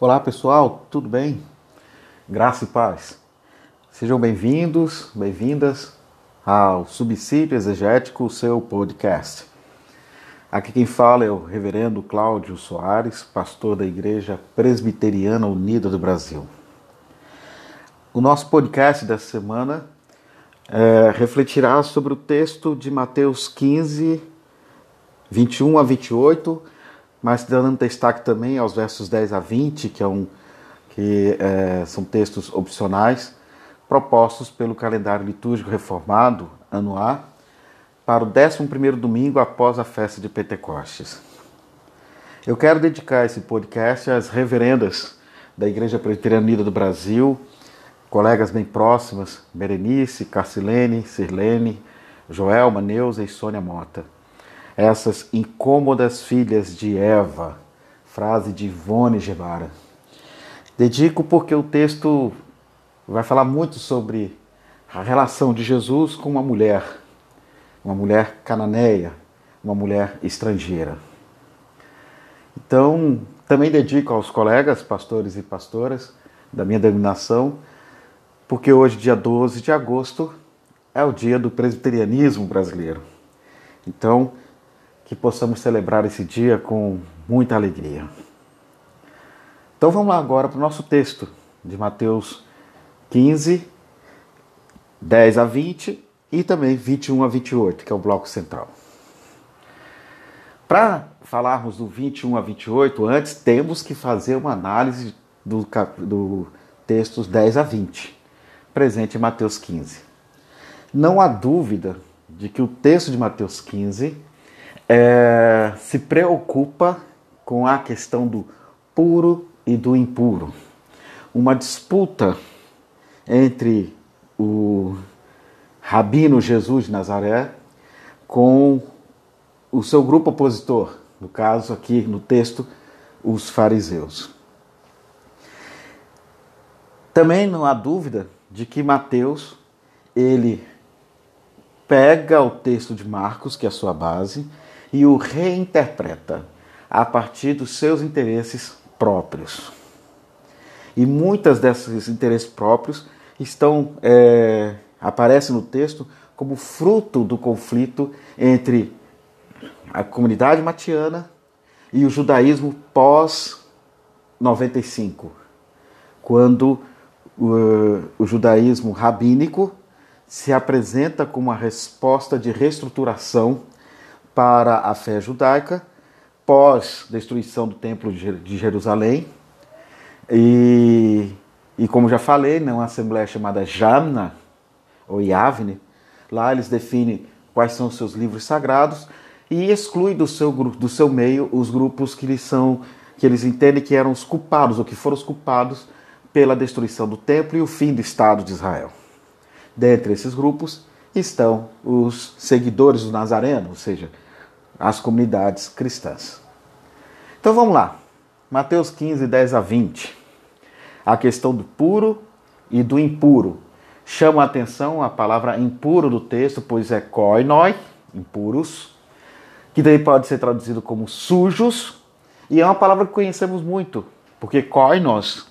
Olá pessoal, tudo bem? Graça e paz. Sejam bem-vindos, bem-vindas ao Subsídio Exegético, seu podcast. Aqui quem fala é o Reverendo Cláudio Soares, pastor da Igreja Presbiteriana Unida do Brasil. O nosso podcast dessa semana é, refletirá sobre o texto de Mateus 15, 21 a 28, mas dando destaque também aos versos 10 a 20, que, é um, que é, são textos opcionais, propostos pelo calendário litúrgico reformado, ano A, para o 11 domingo após a festa de Pentecostes. Eu quero dedicar esse podcast às reverendas da Igreja Presbiteriana Unida do Brasil, colegas bem próximas, Berenice, Carcilene, Sirlene, Joelma, Neuza e Sônia Mota essas incômodas filhas de Eva. Frase de Ivone Gebara. Dedico porque o texto vai falar muito sobre a relação de Jesus com uma mulher, uma mulher cananeia, uma mulher estrangeira. Então, também dedico aos colegas, pastores e pastoras da minha denominação, porque hoje, dia 12 de agosto, é o dia do presbiterianismo brasileiro. Então, que possamos celebrar esse dia com muita alegria. Então vamos lá agora para o nosso texto de Mateus 15, 10 a 20 e também 21 a 28, que é o bloco central. Para falarmos do 21 a 28, antes temos que fazer uma análise do, do textos 10 a 20, presente em Mateus 15. Não há dúvida de que o texto de Mateus 15 é, se preocupa com a questão do puro e do impuro. Uma disputa entre o Rabino Jesus de Nazaré com o seu grupo opositor, no caso aqui no texto, os fariseus. Também não há dúvida de que Mateus ele pega o texto de Marcos, que é a sua base, e o reinterpreta a partir dos seus interesses próprios. E muitas desses interesses próprios estão é, aparecem no texto como fruto do conflito entre a comunidade matiana e o judaísmo pós 95, quando o, o judaísmo rabínico se apresenta como uma resposta de reestruturação para a fé judaica pós destruição do templo de Jerusalém e, e como já falei, né, uma assembleia chamada Jamna ou Yavne, lá eles definem quais são os seus livros sagrados e exclui do seu do seu meio os grupos que eles são que eles entendem que eram os culpados ou que foram os culpados pela destruição do templo e o fim do Estado de Israel. Dentre esses grupos estão os seguidores do Nazareno, ou seja, as comunidades cristãs. Então vamos lá. Mateus 15, 10 a 20. A questão do puro e do impuro. Chama a atenção a palavra impuro do texto, pois é koinoi, impuros, que daí pode ser traduzido como sujos, e é uma palavra que conhecemos muito, porque koinos,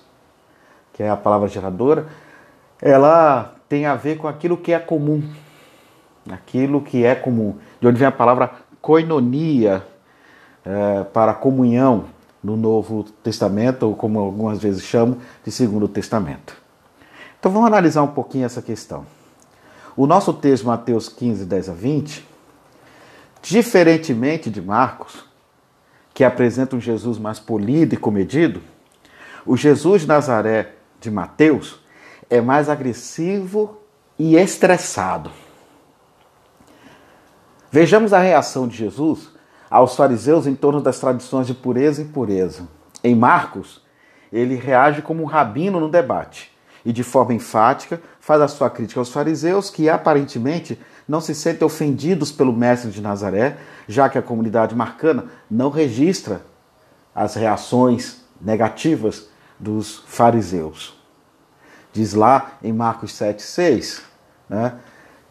que é a palavra geradora, ela tem a ver com aquilo que é comum, aquilo que é comum. De onde vem a palavra koinonia é, para comunhão no Novo Testamento, ou como algumas vezes chamam, de Segundo Testamento. Então vamos analisar um pouquinho essa questão. O nosso texto, Mateus 15, 10 a 20, diferentemente de Marcos, que apresenta um Jesus mais polido e comedido, o Jesus de Nazaré de Mateus é mais agressivo e estressado. Vejamos a reação de Jesus aos fariseus em torno das tradições de pureza e impureza. Em Marcos, ele reage como um rabino no debate e, de forma enfática, faz a sua crítica aos fariseus que aparentemente não se sentem ofendidos pelo mestre de Nazaré, já que a comunidade marcana não registra as reações negativas dos fariseus. Diz lá em Marcos 7,6, né?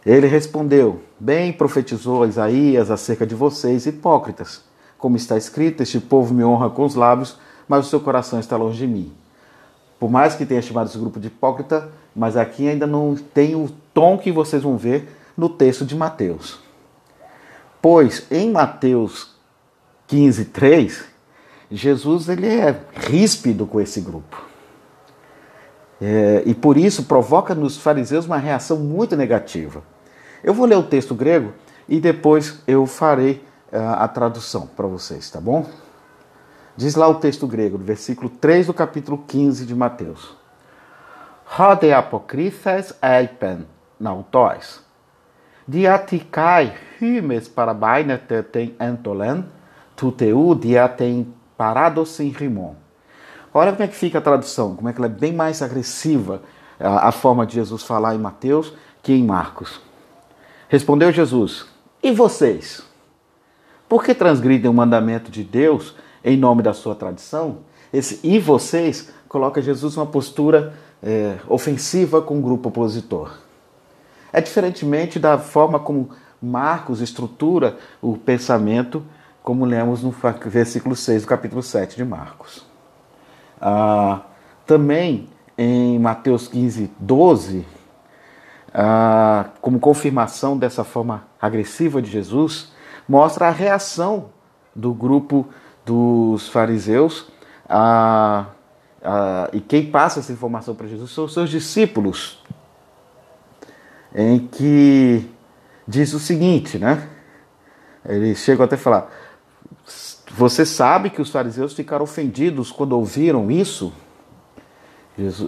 Ele respondeu: Bem profetizou Isaías acerca de vocês, hipócritas. Como está escrito, este povo me honra com os lábios, mas o seu coração está longe de mim. Por mais que tenha chamado esse grupo de hipócrita, mas aqui ainda não tem o tom que vocês vão ver no texto de Mateus. Pois em Mateus 15, 3, Jesus ele é ríspido com esse grupo. É, e por isso provoca nos fariseus uma reação muito negativa. Eu vou ler o texto grego e depois eu farei uh, a tradução para vocês, tá bom? Diz lá o texto grego, do versículo 3 do capítulo 15 de Mateus. Rode apokrites eipen nautois. Diatikai hymes parabainete ten entolen, tuteu diatem paradosin rimon. Olha como é que fica a tradução, como é que ela é bem mais agressiva, a, a forma de Jesus falar em Mateus que em Marcos. Respondeu Jesus: E vocês? Por que transgridem o mandamento de Deus em nome da sua tradição? Esse e vocês coloca Jesus numa postura é, ofensiva com o grupo opositor. É diferentemente da forma como Marcos estrutura o pensamento, como lemos no versículo 6 do capítulo 7 de Marcos. Ah, também em Mateus 15, 12, ah, como confirmação dessa forma agressiva de Jesus, mostra a reação do grupo dos fariseus. E quem passa essa informação para Jesus são os seus discípulos, em que diz o seguinte, né? Eles chegam até a falar: Você sabe que os fariseus ficaram ofendidos quando ouviram isso?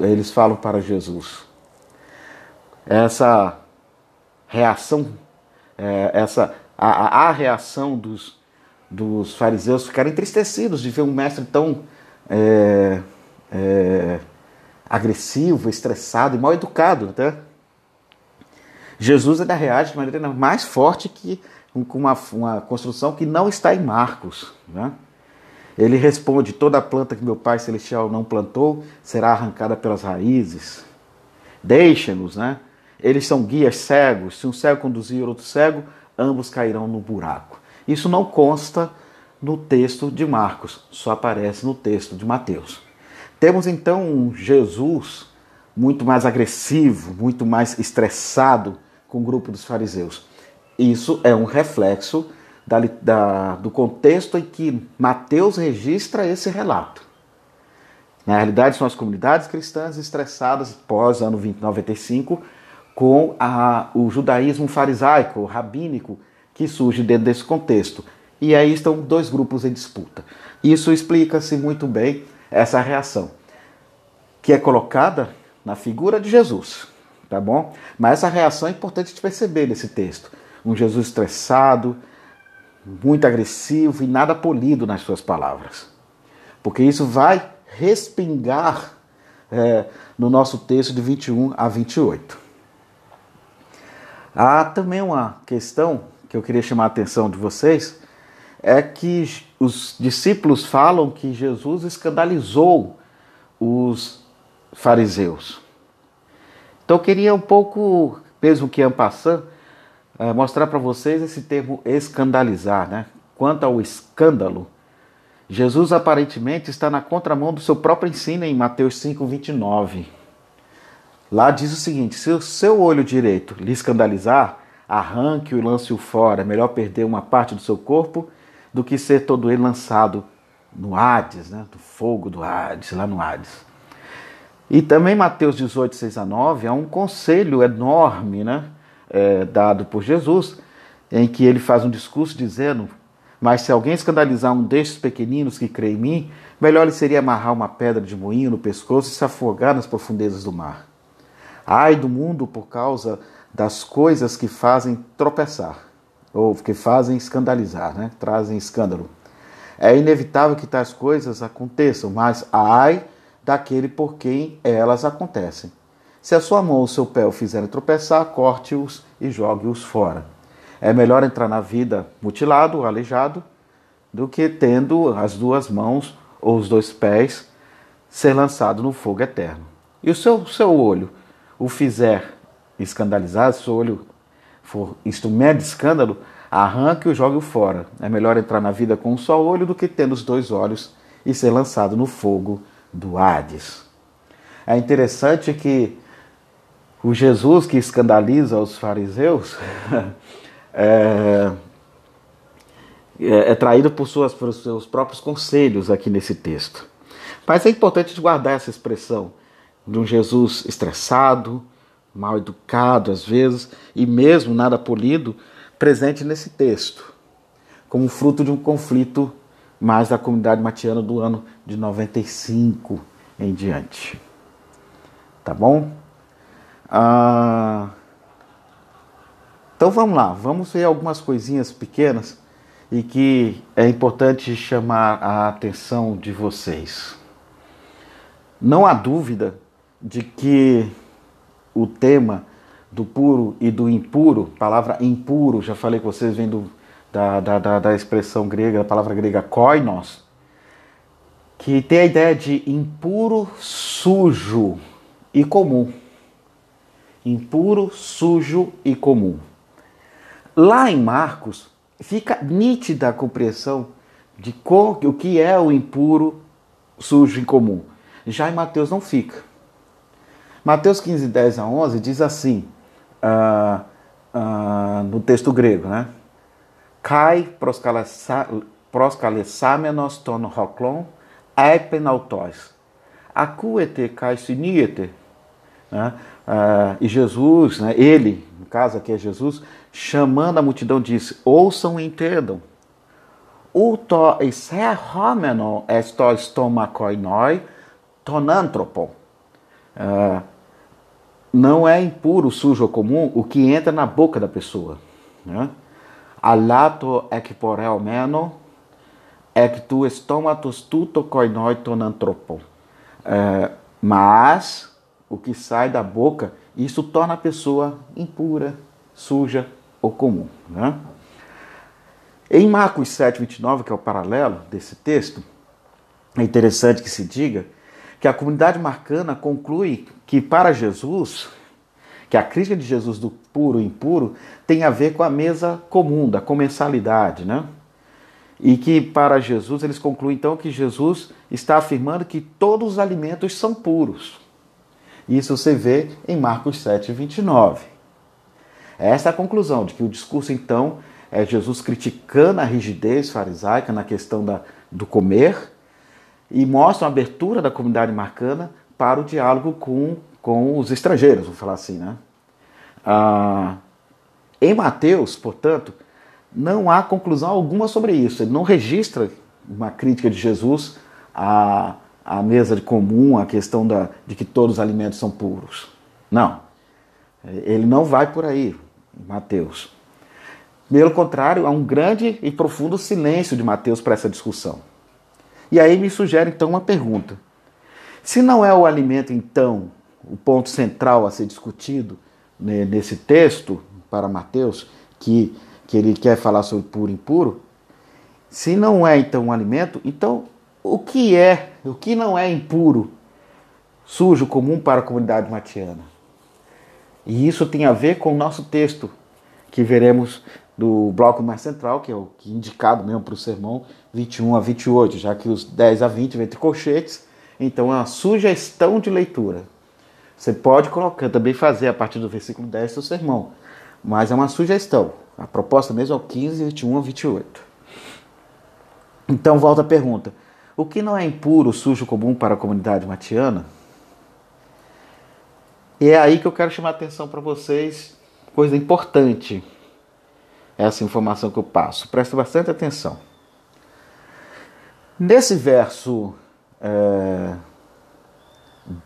eles falam para Jesus essa reação, é, essa a, a, reação dos, dos fariseus ficaram entristecidos de ver um mestre tão é, é, agressivo, estressado e mal educado. Até. Jesus ainda reage de maneira mais forte que com uma, uma construção que não está em Marcos. Né? Ele responde: Toda planta que meu Pai Celestial não plantou será arrancada pelas raízes. Deixa-nos, né? Eles são guias cegos. Se um cego conduzir outro cego, ambos cairão no buraco. Isso não consta no texto de Marcos, só aparece no texto de Mateus. Temos então um Jesus muito mais agressivo, muito mais estressado com o grupo dos fariseus. Isso é um reflexo da, da, do contexto em que Mateus registra esse relato. Na realidade, são as comunidades cristãs estressadas pós ano 2095 com a, o judaísmo farisaico, rabínico, que surge dentro desse contexto. E aí estão dois grupos em disputa. Isso explica-se muito bem essa reação, que é colocada na figura de Jesus, tá bom? Mas essa reação é importante de perceber nesse texto. Um Jesus estressado, muito agressivo e nada polido nas suas palavras. Porque isso vai respingar é, no nosso texto de 21 a 28. Há também uma questão que eu queria chamar a atenção de vocês, é que os discípulos falam que Jesus escandalizou os fariseus. Então eu queria um pouco, mesmo que ampassando, eh, mostrar para vocês esse termo escandalizar, né? Quanto ao escândalo, Jesus aparentemente está na contramão do seu próprio ensino em Mateus 5, 29. Lá diz o seguinte: se o seu olho direito lhe escandalizar, arranque-o e lance-o fora. É melhor perder uma parte do seu corpo do que ser todo ele lançado no Hades, né? do fogo do Hades, lá no Hades. E também Mateus 18, 6 a 9, há um conselho enorme né? É, dado por Jesus, em que ele faz um discurso dizendo: Mas se alguém escandalizar um destes pequeninos que crê em mim, melhor lhe seria amarrar uma pedra de moinho no pescoço e se afogar nas profundezas do mar. Ai do mundo por causa das coisas que fazem tropeçar, ou que fazem escandalizar, né? trazem escândalo. É inevitável que tais coisas aconteçam, mas ai daquele por quem elas acontecem. Se a sua mão ou seu pé o fizerem tropeçar, corte-os e jogue-os fora. É melhor entrar na vida mutilado, aleijado, do que tendo as duas mãos ou os dois pés ser lançado no fogo eterno. E o seu, seu olho o fizer escandalizar, se o olho for instrumento de escândalo, arranque e jogue-o fora. É melhor entrar na vida com um só olho do que tendo os dois olhos e ser lançado no fogo do Hades. É interessante que o Jesus que escandaliza os fariseus é, é, é traído por, suas, por seus próprios conselhos aqui nesse texto. Mas é importante guardar essa expressão de um Jesus estressado, mal educado às vezes, e mesmo nada polido, presente nesse texto, como fruto de um conflito mais da comunidade matiana do ano de 95 em diante. Tá bom? Ah, então vamos lá, vamos ver algumas coisinhas pequenas e que é importante chamar a atenção de vocês. Não há dúvida de que o tema do puro e do impuro, palavra impuro, já falei com vocês, vem do, da, da, da, da expressão grega, a palavra grega koinos, que tem a ideia de impuro, sujo e comum. Impuro, sujo e comum. Lá em Marcos, fica nítida a compreensão de o que é o impuro, sujo e comum. Já em Mateus não fica. Mateus 15, 10 a 11 diz assim, uh, uh, no texto grego, né? Kai proskalesamenos ton hoklon epenautos. Acuete kai siniete. Né? Uh, e Jesus, né, ele, no caso aqui é Jesus, chamando a multidão, disse: Ouçam e entendam. O to eserhomeno esto stomakoinoi tonantropon. Uh, não é impuro, sujo ou comum o que entra na boca da pessoa. Né? Alato ekporel meno ek tu estomatos tuto koinoi tonantropon. Uh, mas o que sai da boca, isso torna a pessoa impura, suja ou comum. Né? Em Marcos 7, 29, que é o paralelo desse texto, é interessante que se diga que a comunidade marcana conclui que para Jesus, que a crítica de Jesus do puro e impuro tem a ver com a mesa comum, da comensalidade, né? E que para Jesus eles concluem então que Jesus está afirmando que todos os alimentos são puros. Isso você vê em Marcos 7, 29. Essa é a conclusão de que o discurso, então, é Jesus criticando a rigidez farisaica na questão da, do comer e mostra uma abertura da comunidade marcana para o diálogo com, com os estrangeiros, vamos falar assim. Né? Ah, em Mateus, portanto, não há conclusão alguma sobre isso. Ele não registra uma crítica de Jesus a a mesa de comum, a questão da, de que todos os alimentos são puros. Não. Ele não vai por aí, Mateus. Pelo contrário, há um grande e profundo silêncio de Mateus para essa discussão. E aí me sugere então uma pergunta. Se não é o alimento, então, o ponto central a ser discutido né, nesse texto para Mateus, que, que ele quer falar sobre puro e impuro, se não é então um alimento, então o que é, o que não é impuro, sujo, comum para a comunidade matiana. E isso tem a ver com o nosso texto, que veremos do bloco mais central, que é o que é indicado mesmo para o sermão 21 a 28, já que os 10 a 20 vem entre colchetes, então é uma sugestão de leitura. Você pode colocar, também fazer a partir do versículo 10 do sermão, mas é uma sugestão. A proposta mesmo é o 15, 21 a 28. Então volta a pergunta: o que não é impuro, sujo, comum para a comunidade matiana? E é aí que eu quero chamar a atenção para vocês, coisa importante, essa informação que eu passo. Presta bastante atenção. Nesse verso é,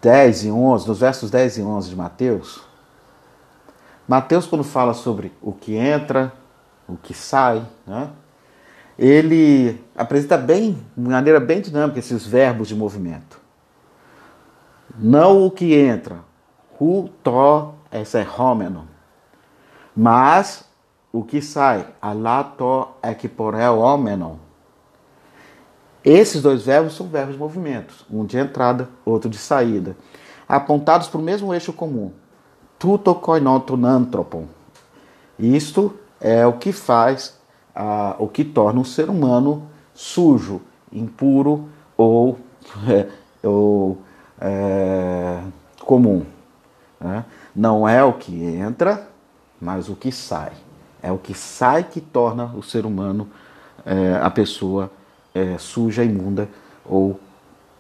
10 e 11, nos versos 10 e 11 de Mateus, Mateus, quando fala sobre o que entra, o que sai, né? ele apresenta bem, de maneira bem dinâmica, esses verbos de movimento. Não o que entra, hu, to, essa é homeno. Mas o que sai, alato, equiporel, homeno. Esses dois verbos são verbos de movimento, um de entrada, outro de saída, apontados para o mesmo eixo comum. Tuto koinotunantropon. Isto é o que faz o que torna um ser humano sujo, impuro ou, ou é, comum. Né? Não é o que entra, mas o que sai. É o que sai que torna o ser humano, é, a pessoa é, suja, imunda ou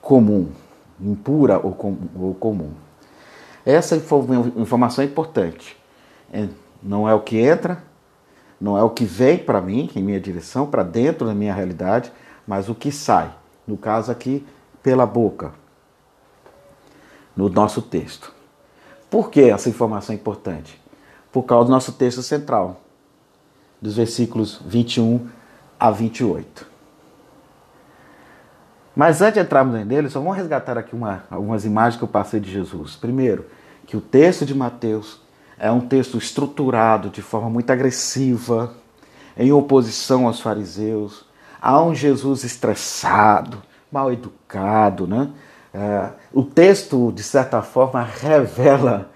comum, impura ou, com, ou comum. Essa informação é importante. É, não é o que entra, não é o que vem para mim, em minha direção, para dentro da minha realidade, mas o que sai. No caso aqui, pela boca, no nosso texto. Por que essa informação é importante? Por causa do nosso texto central, dos versículos 21 a 28. Mas antes de entrarmos nele, só vamos resgatar aqui uma, algumas imagens que eu passei de Jesus. Primeiro, que o texto de Mateus é um texto estruturado de forma muito agressiva, em oposição aos fariseus. Há um Jesus estressado, mal educado, né? É, o texto, de certa forma, revela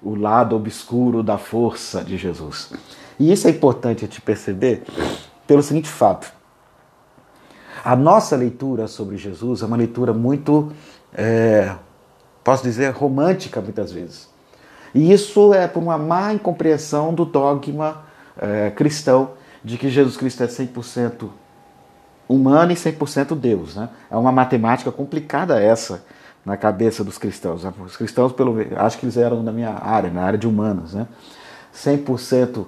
o lado obscuro da força de Jesus. E isso é importante a te perceber pelo seguinte fato. A nossa leitura sobre Jesus é uma leitura muito, é, posso dizer, romântica muitas vezes. E isso é por uma má incompreensão do dogma é, cristão de que Jesus Cristo é 100% humano e 100% Deus. Né? É uma matemática complicada essa na cabeça dos cristãos. Os cristãos, pelo acho que eles eram na minha área, na área de humanos. Né? 100%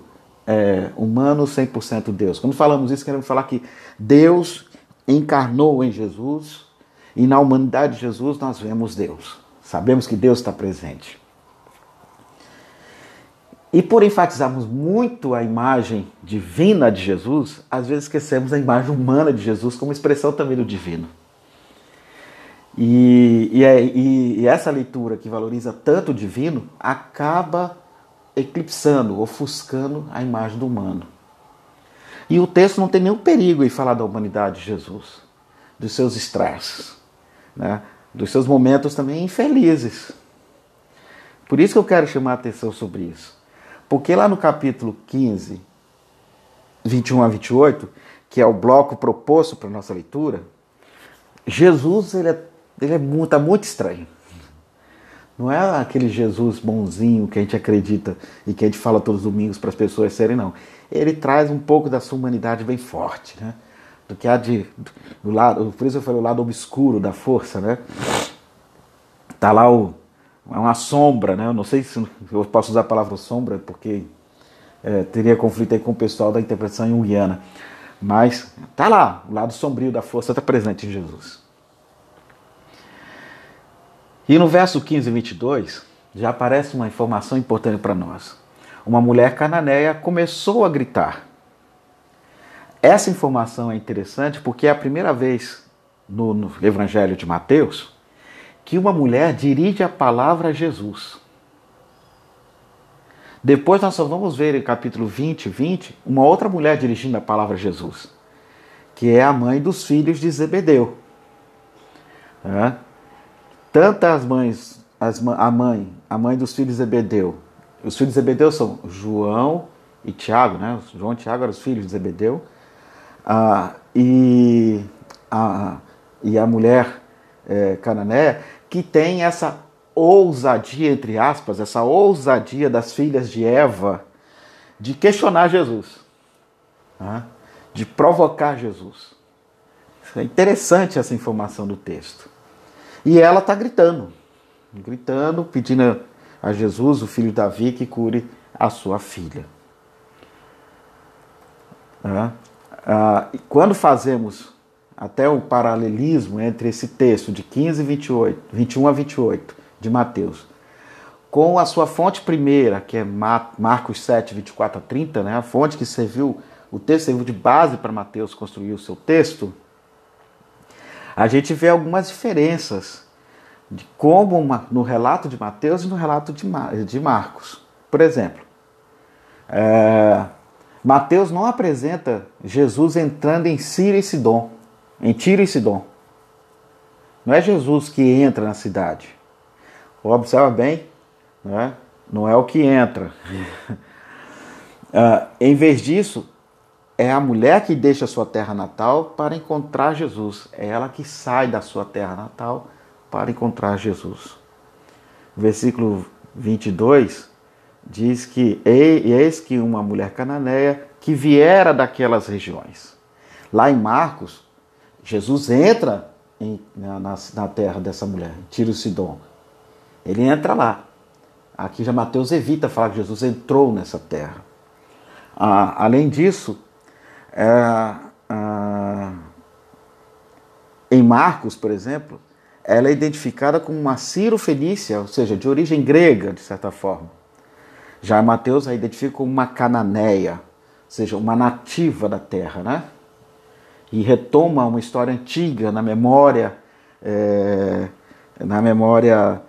é, humano, 100% Deus. Quando falamos isso, queremos falar que Deus encarnou em Jesus e na humanidade de Jesus nós vemos Deus. Sabemos que Deus está presente. E por enfatizarmos muito a imagem divina de Jesus, às vezes esquecemos a imagem humana de Jesus como expressão também do divino. E, e, é, e, e essa leitura que valoriza tanto o divino acaba eclipsando, ofuscando a imagem do humano. E o texto não tem nenhum perigo em falar da humanidade de Jesus, dos seus estresses, né? dos seus momentos também infelizes. Por isso que eu quero chamar a atenção sobre isso. Porque lá no capítulo 15, 21 a 28, que é o bloco proposto para nossa leitura, Jesus ele é, ele é muito, tá muito estranho. Não é aquele Jesus bonzinho que a gente acredita e que a gente fala todos os domingos para as pessoas serem, não. Ele traz um pouco da sua humanidade bem forte, né? Do que há de. Do lado, por isso eu falei o lado obscuro da força, né? Tá lá o é uma sombra, né? Eu não sei se eu posso usar a palavra sombra, porque é, teria conflito aí com o pessoal da interpretação junguiana. Mas tá lá, o lado sombrio da força está presente em Jesus. E no verso 15 e 22, já aparece uma informação importante para nós. Uma mulher cananeia começou a gritar. Essa informação é interessante porque é a primeira vez no, no Evangelho de Mateus que uma mulher dirige a palavra a Jesus. Depois nós só vamos ver em capítulo 20, 20, uma outra mulher dirigindo a palavra a Jesus, que é a mãe dos filhos de Zebedeu. É. Tanto as mães, as, a mãe, a mãe dos filhos de Zebedeu, os filhos de Zebedeu são João e Tiago, né? João e Tiago eram os filhos de Zebedeu, ah, e, a, e a mulher é, canané, que tem essa ousadia, entre aspas, essa ousadia das filhas de Eva de questionar Jesus, né? de provocar Jesus. É interessante essa informação do texto. E ela está gritando, gritando, pedindo a Jesus, o filho de Davi, que cure a sua filha. Né? Ah, quando fazemos até o paralelismo entre esse texto de 15 28, 21 a 28 de Mateus, com a sua fonte primeira, que é Marcos 7, 24 a 30, né, a fonte que serviu, o texto serviu de base para Mateus construir o seu texto, a gente vê algumas diferenças de como uma, no relato de Mateus e no relato de, de Marcos. Por exemplo, é, Mateus não apresenta Jesus entrando em Síria e Sidom em Tiro e Sidom. Não é Jesus que entra na cidade. Observa bem, não é, não é o que entra. uh, em vez disso, é a mulher que deixa sua terra natal para encontrar Jesus. É ela que sai da sua terra natal para encontrar Jesus. Versículo 22 diz que eis que uma mulher cananeia que viera daquelas regiões. Lá em Marcos, Jesus entra em, na, na, terra dessa mulher, Tiro Sidon. Ele entra lá. Aqui já Mateus evita falar que Jesus entrou nessa terra. Ah, além disso, é, ah, em Marcos, por exemplo, ela é identificada como uma Ciro-Fenícia, ou seja, de origem grega, de certa forma. Já Mateus a identifica como uma cananeia, ou seja, uma nativa da terra, né? E retoma uma história antiga na memória, é, na memória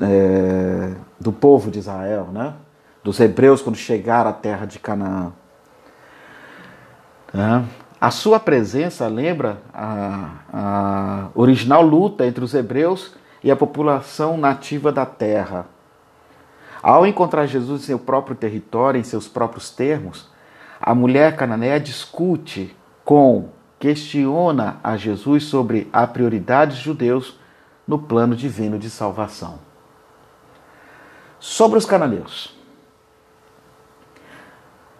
é, do povo de Israel, né? Dos hebreus quando chegaram à terra de Canaã. Né? A sua presença lembra a, a original luta entre os hebreus e a população nativa da terra. Ao encontrar Jesus em seu próprio território, em seus próprios termos, a mulher cananeia discute com, questiona a Jesus sobre a prioridade dos judeus no plano divino de salvação. Sobre os cananeus.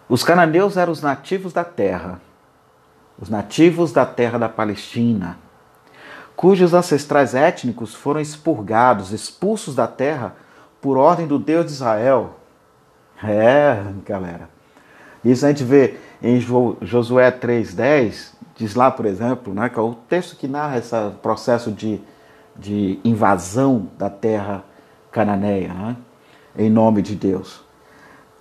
Os cananeus eram os nativos da terra, os nativos da terra da Palestina, cujos ancestrais étnicos foram expurgados, expulsos da terra por ordem do Deus de Israel. É, galera. Isso a gente vê em Josué 3,10, diz lá, por exemplo, né, que é o texto que narra esse processo de, de invasão da terra cananeia, né, em nome de Deus.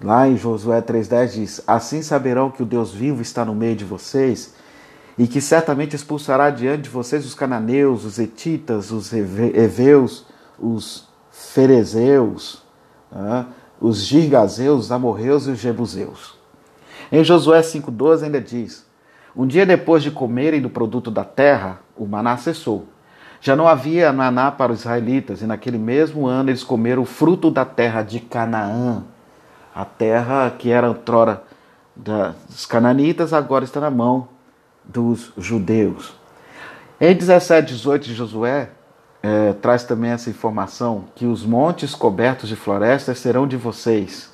Lá em Josué 3,10 diz: Assim saberão que o Deus vivo está no meio de vocês e que certamente expulsará diante de vocês os cananeus, os etitas, os heveus, os ferezeus, né? os girgazeus, os amorreus e os jebuseus. Em Josué 5,12 ainda diz: Um dia depois de comerem do produto da terra, o maná cessou. Já não havia maná para os israelitas, e naquele mesmo ano eles comeram o fruto da terra de Canaã. A terra que era outrora dos cananitas, agora está na mão dos judeus. Em 17, 18 de Josué, é, traz também essa informação que os montes cobertos de florestas serão de vocês.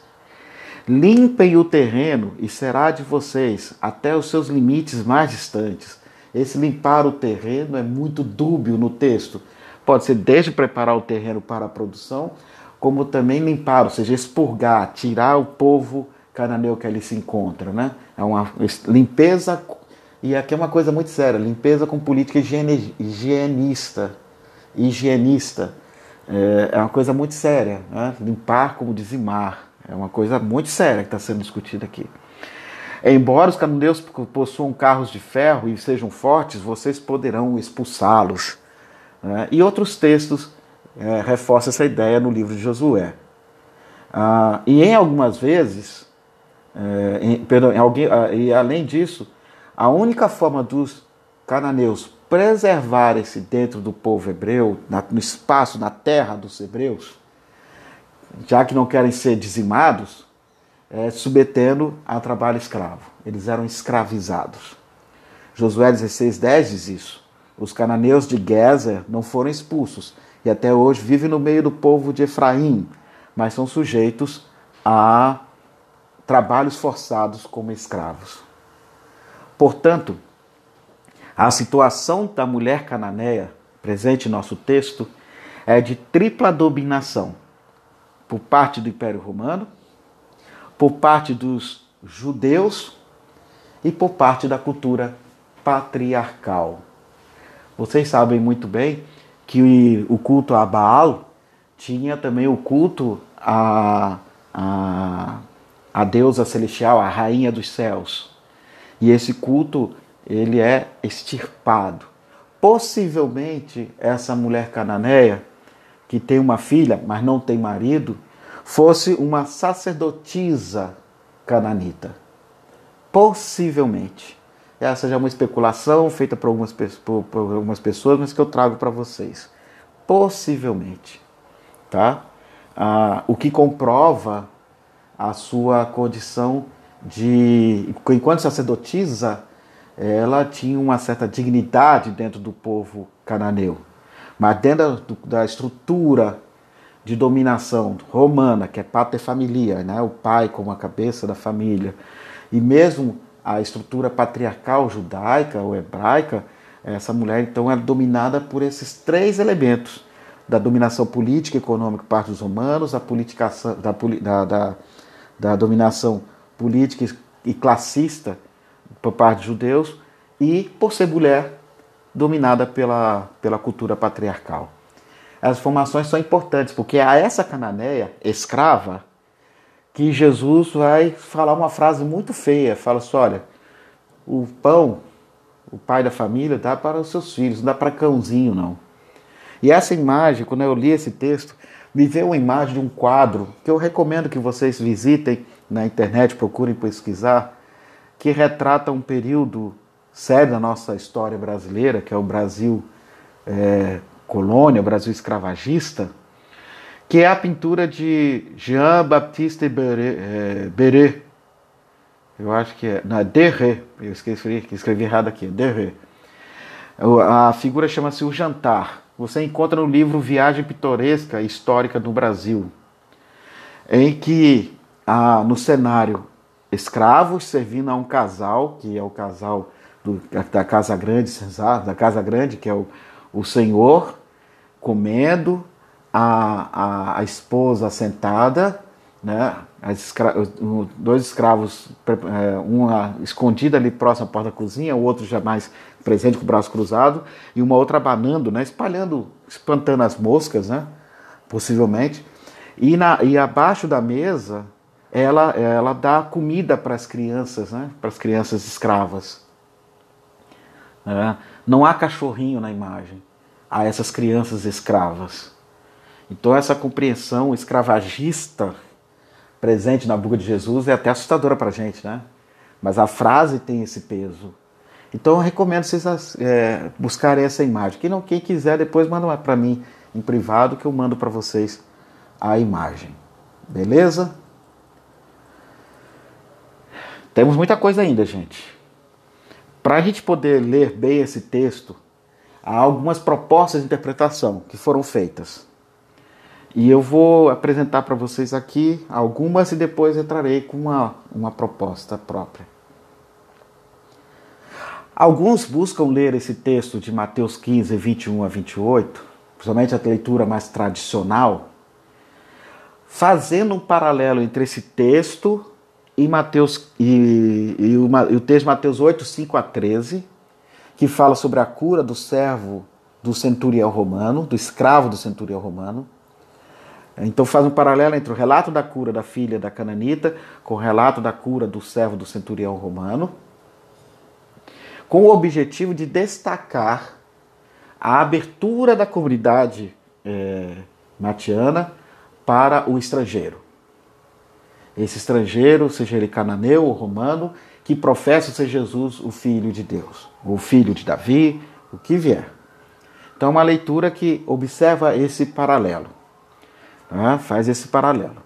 Limpem o terreno e será de vocês até os seus limites mais distantes. Esse limpar o terreno é muito dúbio no texto. Pode ser desde preparar o terreno para a produção, como também limpar, ou seja, expurgar, tirar o povo cananeu que ali se encontra. Né? É uma limpeza, e aqui é uma coisa muito séria: limpeza com política higienista. Higienista. É, é uma coisa muito séria. Né? Limpar como dizimar. É uma coisa muito séria que está sendo discutida aqui. Embora os cananeus possuam carros de ferro e sejam fortes, vocês poderão expulsá-los. Né? E outros textos é, reforçam essa ideia no livro de Josué. Ah, e em algumas vezes, é, em, perdão, em alguém, ah, e além disso, a única forma dos cananeus preservarem-se dentro do povo hebreu, no espaço, na terra dos hebreus, já que não querem ser dizimados, é, submetendo a trabalho escravo. Eles eram escravizados. Josué 16,10 diz isso. Os cananeus de Gezer não foram expulsos e até hoje vivem no meio do povo de Efraim, mas são sujeitos a trabalhos forçados como escravos. Portanto, a situação da mulher cananeia, presente em nosso texto, é de tripla dominação por parte do Império Romano, por parte dos judeus e por parte da cultura patriarcal. Vocês sabem muito bem que o culto a Baal tinha também o culto a, a, a deusa celestial, a rainha dos céus. E esse culto ele é extirpado. Possivelmente essa mulher cananeia que tem uma filha, mas não tem marido, fosse uma sacerdotisa cananita. Possivelmente. Essa já é uma especulação feita por algumas, por, por algumas pessoas, mas que eu trago para vocês. Possivelmente. Tá? Ah, o que comprova a sua condição de. Enquanto sacerdotisa, ela tinha uma certa dignidade dentro do povo cananeu. Mas dentro da estrutura de dominação romana, que é pater familia, né? o pai como a cabeça da família, e mesmo a estrutura patriarcal judaica ou hebraica, essa mulher então é dominada por esses três elementos da dominação política e econômica por parte dos romanos, da, da, da, da dominação política e classista por parte dos judeus e, por ser mulher, dominada pela, pela cultura patriarcal. As informações são importantes, porque a essa cananeia escrava que Jesus vai falar uma frase muito feia. Fala assim: olha, o pão, o pai da família, dá para os seus filhos, não dá para cãozinho, não. E essa imagem, quando eu li esse texto, me veio uma imagem de um quadro que eu recomendo que vocês visitem na internet, procurem pesquisar, que retrata um período sério da nossa história brasileira, que é o Brasil é, colônia, o Brasil escravagista, que é a pintura de Jean-Baptiste Beret. É, eu acho que é. Não, é Derré. Eu escrevi, escrevi errado aqui. Derré. A figura chama-se O Jantar. Você encontra no livro Viagem Pitoresca Histórica do Brasil, em que ah, no cenário escravos servindo a um casal, que é o casal do, da Casa Grande, da Casa Grande, que é o, o senhor comendo, a, a, a esposa sentada, né? Escra dois escravos, é, um escondido ali próximo à porta da cozinha, o outro já mais presente com o braço cruzado, e uma outra abanando, né? espalhando, espantando as moscas, né? possivelmente. E, na, e abaixo da mesa, ela, ela dá comida para as crianças, né? para as crianças escravas. É, não há cachorrinho na imagem, há essas crianças escravas. Então, essa compreensão escravagista presente na boca de Jesus é até assustadora para a gente, né? Mas a frase tem esse peso. Então, eu recomendo vocês é, buscarem essa imagem. Quem, não, quem quiser, depois manda para mim em privado que eu mando para vocês a imagem. Beleza? Temos muita coisa ainda, gente. Para a gente poder ler bem esse texto, há algumas propostas de interpretação que foram feitas. E eu vou apresentar para vocês aqui algumas e depois entrarei com uma, uma proposta própria. Alguns buscam ler esse texto de Mateus 15, 21 a 28, principalmente a leitura mais tradicional, fazendo um paralelo entre esse texto e Mateus e, e, o, e o texto de Mateus 8, 5 a 13, que fala sobre a cura do servo do centurião romano, do escravo do centurião romano. Então faz um paralelo entre o relato da cura da filha da cananita com o relato da cura do servo do centurião romano, com o objetivo de destacar a abertura da comunidade é, matiana para o estrangeiro esse estrangeiro, seja ele cananeu ou romano, que professa ser Jesus o Filho de Deus, o Filho de Davi, o que vier. Então, é uma leitura que observa esse paralelo, né? faz esse paralelo.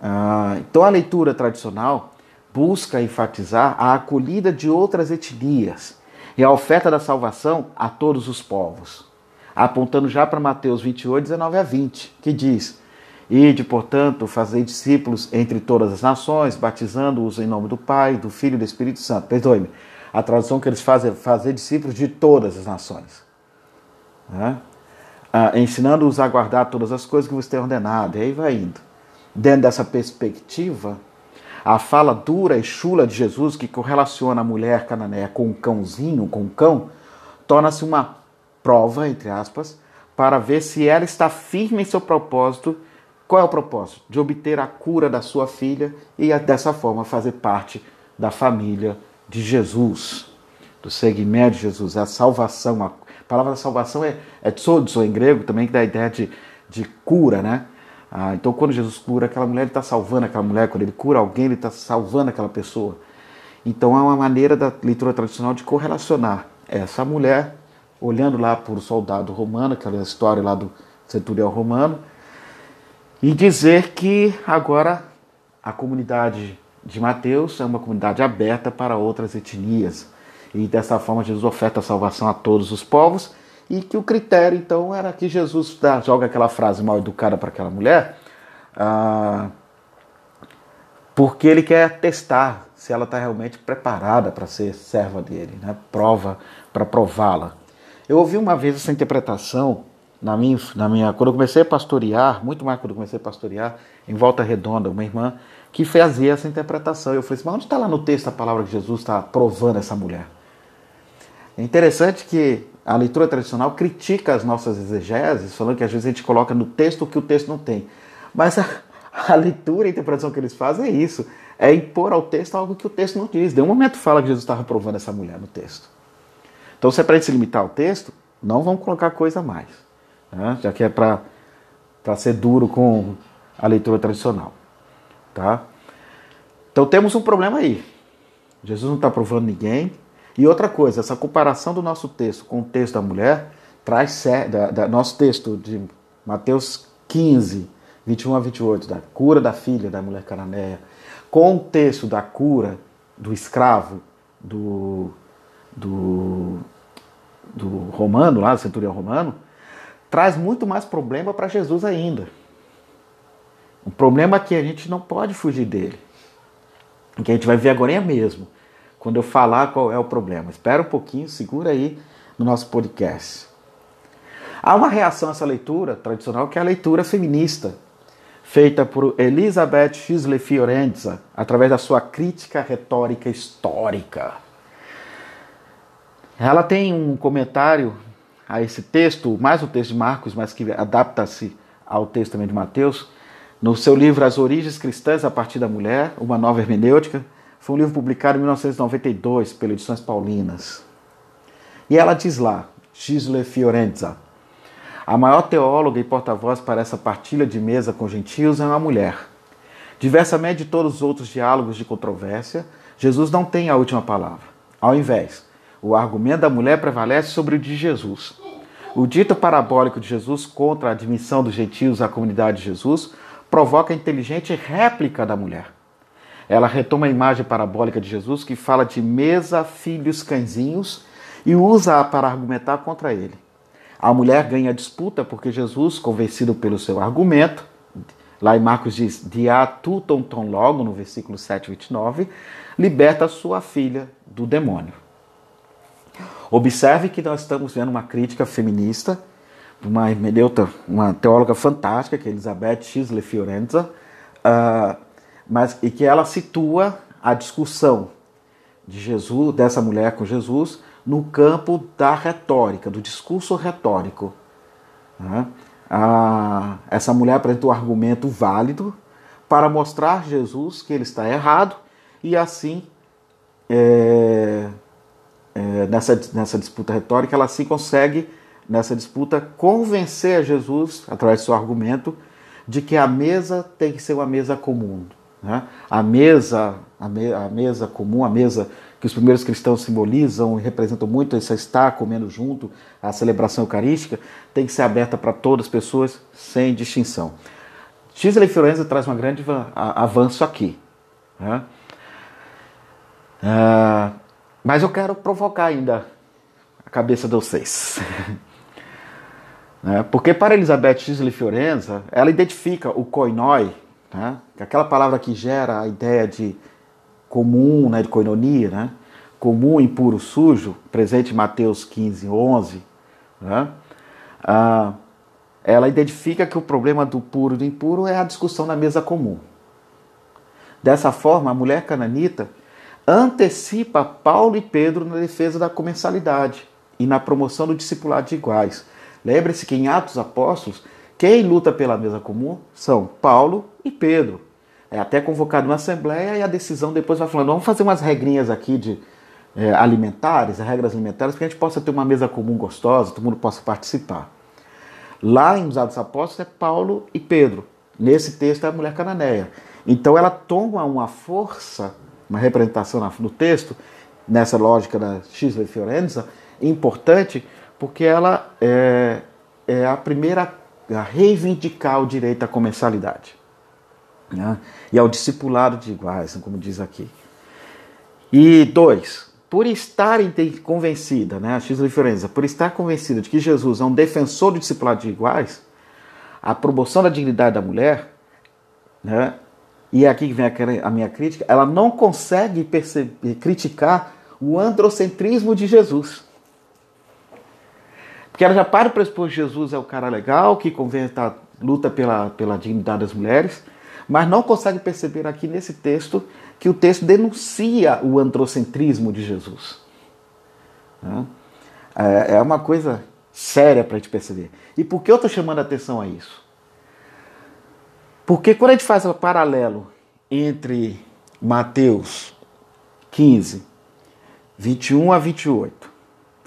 Ah, então, a leitura tradicional busca enfatizar a acolhida de outras etnias e a oferta da salvação a todos os povos, apontando já para Mateus 28, 19 a 20, que diz: Ide, portanto, fazer discípulos entre todas as nações, batizando-os em nome do Pai, do Filho e do Espírito Santo. Perdoe-me. A tradução que eles fazem é fazer discípulos de todas as nações. Né? Ah, Ensinando-os a guardar todas as coisas que vos tem ordenado. E aí vai indo. Dentro dessa perspectiva, a fala dura e chula de Jesus, que correlaciona a mulher cananeia com um cãozinho, com um cão, torna-se uma prova, entre aspas, para ver se ela está firme em seu propósito qual é o propósito? De obter a cura da sua filha e dessa forma fazer parte da família de Jesus, do segmento de Jesus, a salvação. A palavra salvação é, é tsodzo em grego também, que dá a ideia de, de cura, né? Ah, então, quando Jesus cura aquela mulher, ele está salvando aquela mulher. Quando ele cura alguém, ele está salvando aquela pessoa. Então, é uma maneira da leitura tradicional de correlacionar essa mulher, olhando lá para o soldado romano, aquela história lá do centurião romano, e dizer que agora a comunidade de Mateus é uma comunidade aberta para outras etnias. E dessa forma Jesus oferta a salvação a todos os povos e que o critério então era que Jesus dá, joga aquela frase mal educada para aquela mulher, ah, porque ele quer testar se ela está realmente preparada para ser serva dele, né? prova para prová-la. Eu ouvi uma vez essa interpretação na minha, na minha, quando eu comecei a pastorear, muito mais quando eu comecei a pastorear, em Volta Redonda, uma irmã que fazia essa interpretação. Eu falei assim, mas onde está lá no texto a palavra que Jesus está provando essa mulher? É interessante que a leitura tradicional critica as nossas exegeses, falando que às vezes a gente coloca no texto o que o texto não tem. Mas a, a leitura e a interpretação que eles fazem é isso: é impor ao texto algo que o texto não diz. De um momento fala que Jesus estava provando essa mulher no texto. Então, se é para gente se limitar ao texto, não vamos colocar coisa a mais, né? já que é para ser duro com a leitura tradicional. Tá? Então, temos um problema aí. Jesus não está provando ninguém, e outra coisa, essa comparação do nosso texto com o texto da mulher traz da, da, nosso texto de Mateus 15, 21 a 28, da cura da filha da mulher cananeia, com o texto da cura do escravo do, do, do romano, lá do centurião romano, traz muito mais problema para Jesus ainda. Um problema que a gente não pode fugir dele. Que a gente vai ver agora mesmo quando eu falar qual é o problema. Espera um pouquinho, segura aí no nosso podcast. Há uma reação a essa leitura tradicional que é a leitura feminista, feita por Elizabeth Schisle Fiorenza, através da sua crítica retórica histórica. Ela tem um comentário a esse texto, mais o texto de Marcos, mas que adapta-se ao texto também de Mateus, no seu livro As Origens Cristãs a partir da Mulher, uma nova hermenêutica, foi um livro publicado em 1992 pela Edições Paulinas. E ela diz lá, Gisle Fiorenza, a maior teóloga e porta-voz para essa partilha de mesa com gentios é uma mulher. Diversamente de todos os outros diálogos de controvérsia, Jesus não tem a última palavra. Ao invés, o argumento da mulher prevalece sobre o de Jesus. O dito parabólico de Jesus contra a admissão dos gentios à comunidade de Jesus provoca a inteligente réplica da mulher. Ela retoma a imagem parabólica de Jesus que fala de mesa, filhos, cãezinhos e usa-a para argumentar contra ele. A mulher ganha a disputa porque Jesus, convencido pelo seu argumento, lá em Marcos diz, dia ton logo, no versículo 7, 29, liberta sua filha do demônio. Observe que nós estamos vendo uma crítica feminista, uma hermeneuta, uma teóloga fantástica, que é Elizabeth Schisle Fiorenza, uh, mas e que ela situa a discussão de Jesus, dessa mulher com Jesus, no campo da retórica, do discurso retórico. Né? Ah, essa mulher apresenta um argumento válido para mostrar a Jesus que ele está errado e assim é, é, nessa, nessa disputa retórica ela assim consegue nessa disputa convencer a Jesus através do seu argumento de que a mesa tem que ser uma mesa comum, né? A, mesa, a, me, a mesa comum, a mesa que os primeiros cristãos simbolizam e representam muito esse estar comendo junto, a celebração eucarística, tem que ser aberta para todas as pessoas, sem distinção. Gisele Fiorenza traz um grande avanço aqui. Né? Uh, mas eu quero provocar ainda a cabeça de vocês. né? Porque para Elizabeth Gisele Fiorenza, ela identifica o koinoi, né? Aquela palavra que gera a ideia de comum, né, de coinonia, né? comum, impuro, sujo, presente em Mateus 15, 11, né? ah, ela identifica que o problema do puro e do impuro é a discussão na mesa comum. Dessa forma, a mulher cananita antecipa Paulo e Pedro na defesa da comensalidade e na promoção do discipulado de iguais. Lembre-se que em Atos Apóstolos quem luta pela mesa comum são Paulo e Pedro. É até convocado uma assembleia e a decisão depois vai falando: vamos fazer umas regrinhas aqui de é, alimentares, regras alimentares, para que a gente possa ter uma mesa comum gostosa, todo mundo possa participar. Lá em Os Atos Apóstolos é Paulo e Pedro. Nesse texto é a mulher cananeia. Então ela toma uma força, uma representação no texto, nessa lógica da X Fiorenza, importante, porque ela é, é a primeira a reivindicar o direito à comensalidade. né? e ao discipulado de iguais, como diz aqui. E dois, por estar convencida, né, a X diferença, por estar convencida de que Jesus é um defensor do discipulado de iguais, a promoção da dignidade da mulher, né, e é aqui que vem a minha crítica, ela não consegue perceber, criticar o androcentrismo de Jesus. Porque ela já para para expor que Jesus é o cara legal, que converta, luta pela, pela dignidade das mulheres, mas não consegue perceber aqui nesse texto que o texto denuncia o androcentrismo de Jesus. Né? É, é uma coisa séria para a gente perceber. E por que eu estou chamando a atenção a isso? Porque quando a gente faz o paralelo entre Mateus 15, 21 a 28,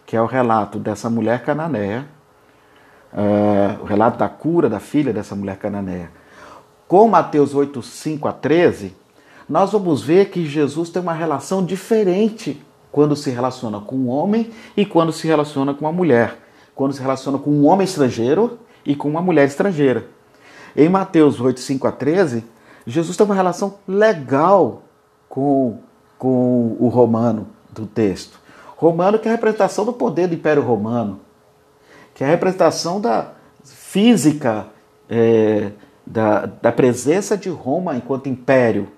que é o relato dessa mulher cananeia, uh, o relato da cura da filha dessa mulher cananeia, com Mateus 8, 5 a 13, nós vamos ver que Jesus tem uma relação diferente quando se relaciona com um homem e quando se relaciona com uma mulher. Quando se relaciona com um homem estrangeiro e com uma mulher estrangeira. Em Mateus 8, 5 a 13, Jesus tem uma relação legal com, com o romano do texto. Romano que é a representação do poder do Império Romano, que é a representação da física é, da, da presença de Roma enquanto império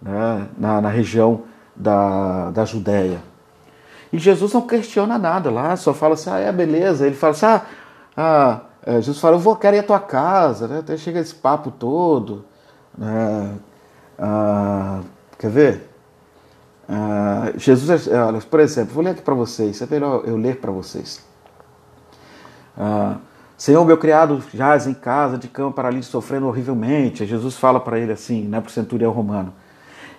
né, na, na região da, da Judéia. E Jesus não questiona nada lá, só fala assim, ah, é beleza. Ele fala assim, ah, ah é, Jesus fala, eu vou, quero ir à tua casa, né? até chega esse papo todo. Né? Ah, quer ver? Ah, Jesus, é, olha, por exemplo, vou ler aqui para vocês, é melhor eu ler para vocês. Ah, Senhor, meu criado jaz em casa de cama paralítico, sofrendo horrivelmente. Jesus fala para ele assim, né, para o centurião romano.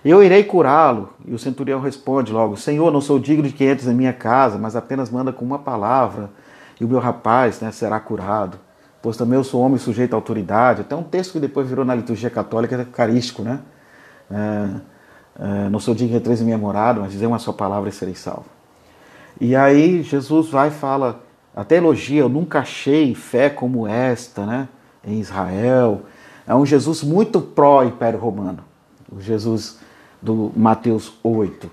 Eu irei curá-lo. E o centurião responde logo: Senhor, não sou digno de que entres em minha casa, mas apenas manda com uma palavra, e o meu rapaz né, será curado. Pois também eu sou homem sujeito à autoridade. Até um texto que depois virou na liturgia católica é carístico, né? É, é, não sou digno de entres em minha morada, mas dizer uma só palavra e serei salvo. E aí Jesus vai e fala até elogia, eu nunca achei fé como esta, né? Em Israel. É um Jesus muito pró-Império Romano. O Jesus do Mateus 8.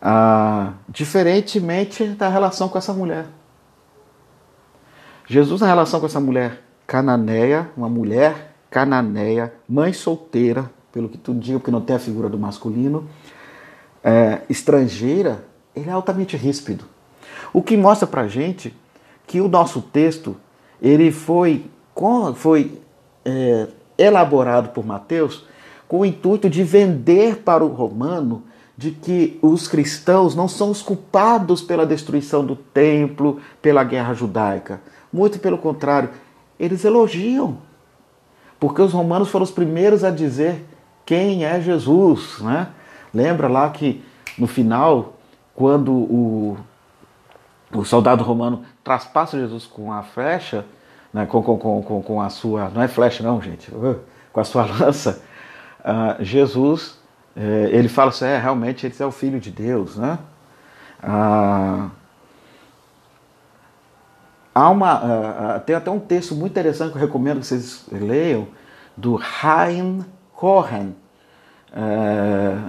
Ah, diferentemente da relação com essa mulher. Jesus, na relação com essa mulher cananeia, uma mulher cananeia, mãe solteira, pelo que tu diga, porque não tem a figura do masculino, é, estrangeira, ele é altamente ríspido. O que mostra para gente que o nosso texto ele foi, foi é, elaborado por Mateus com o intuito de vender para o romano de que os cristãos não são os culpados pela destruição do templo, pela guerra judaica. Muito pelo contrário, eles elogiam. Porque os romanos foram os primeiros a dizer quem é Jesus. Né? Lembra lá que no final, quando o, o soldado romano traspassa Jesus com a flecha, né, com, com, com, com a sua. Não é flecha, não, gente, uh, com a sua lança, uh, Jesus, uh, ele fala assim: é, realmente, ele é o filho de Deus, né? Uh, há uma, tem até um texto muito interessante que eu recomendo que vocês leiam, do Haim Cohen.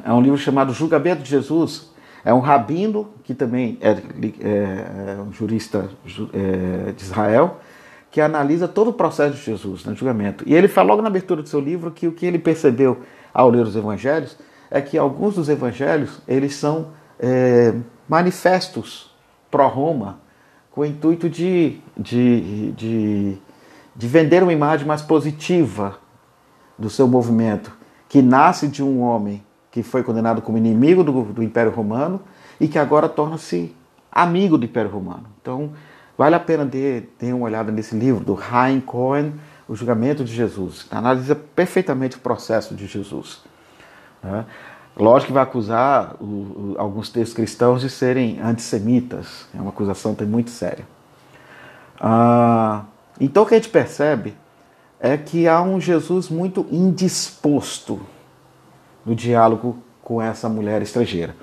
é um livro chamado Julgamento de Jesus, é um rabino, que também é, é, é um jurista é, de Israel, que analisa todo o processo de Jesus no né, julgamento. E ele fala logo na abertura do seu livro que o que ele percebeu ao ler os evangelhos é que alguns dos evangelhos eles são é, manifestos pró-Roma com o intuito de, de, de, de vender uma imagem mais positiva do seu movimento, que nasce de um homem que foi condenado como inimigo do, do Império Romano e que agora torna-se amigo do Império Romano. Então, vale a pena ter, ter uma olhada nesse livro do Hein Cohen, O Julgamento de Jesus. Analisa perfeitamente o processo de Jesus. Né? Lógico que vai acusar o, o, alguns textos cristãos de serem antissemitas. É uma acusação até muito séria. Ah, então, o que a gente percebe é que há um Jesus muito indisposto no diálogo com essa mulher estrangeira.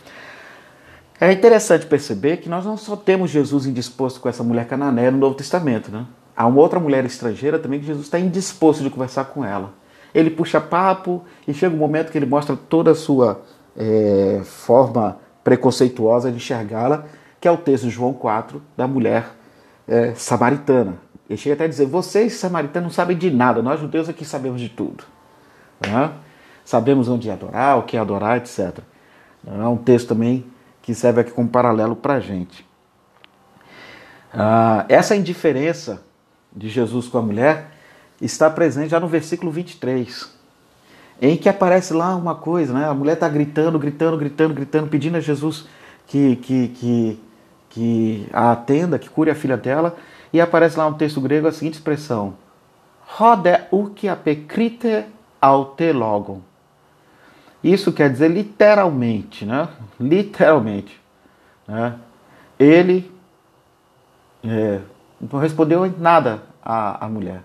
É interessante perceber que nós não só temos Jesus indisposto com essa mulher cananeia no Novo Testamento, né? Há uma outra mulher estrangeira também que Jesus está indisposto de conversar com ela, ele puxa papo e chega um momento que ele mostra toda a sua é, forma preconceituosa de enxergá-la, que é o texto de João 4 da mulher é, samaritana. Ele chega até a dizer: Vocês, samaritanos, não sabem de nada, nós judeus aqui sabemos de tudo. Né? Sabemos onde adorar, o que adorar, etc. É um texto também que serve aqui como paralelo para a gente. Ah, essa indiferença de Jesus com a mulher está presente já no versículo 23, em que aparece lá uma coisa, né? A mulher está gritando, gritando, gritando, gritando, pedindo a Jesus que, que, que, que a atenda, que cure a filha dela, e aparece lá no texto grego a seguinte expressão: Rode uki apecrite. Isso quer dizer literalmente, né? Literalmente. Né? Ele é, não respondeu nada à, à mulher.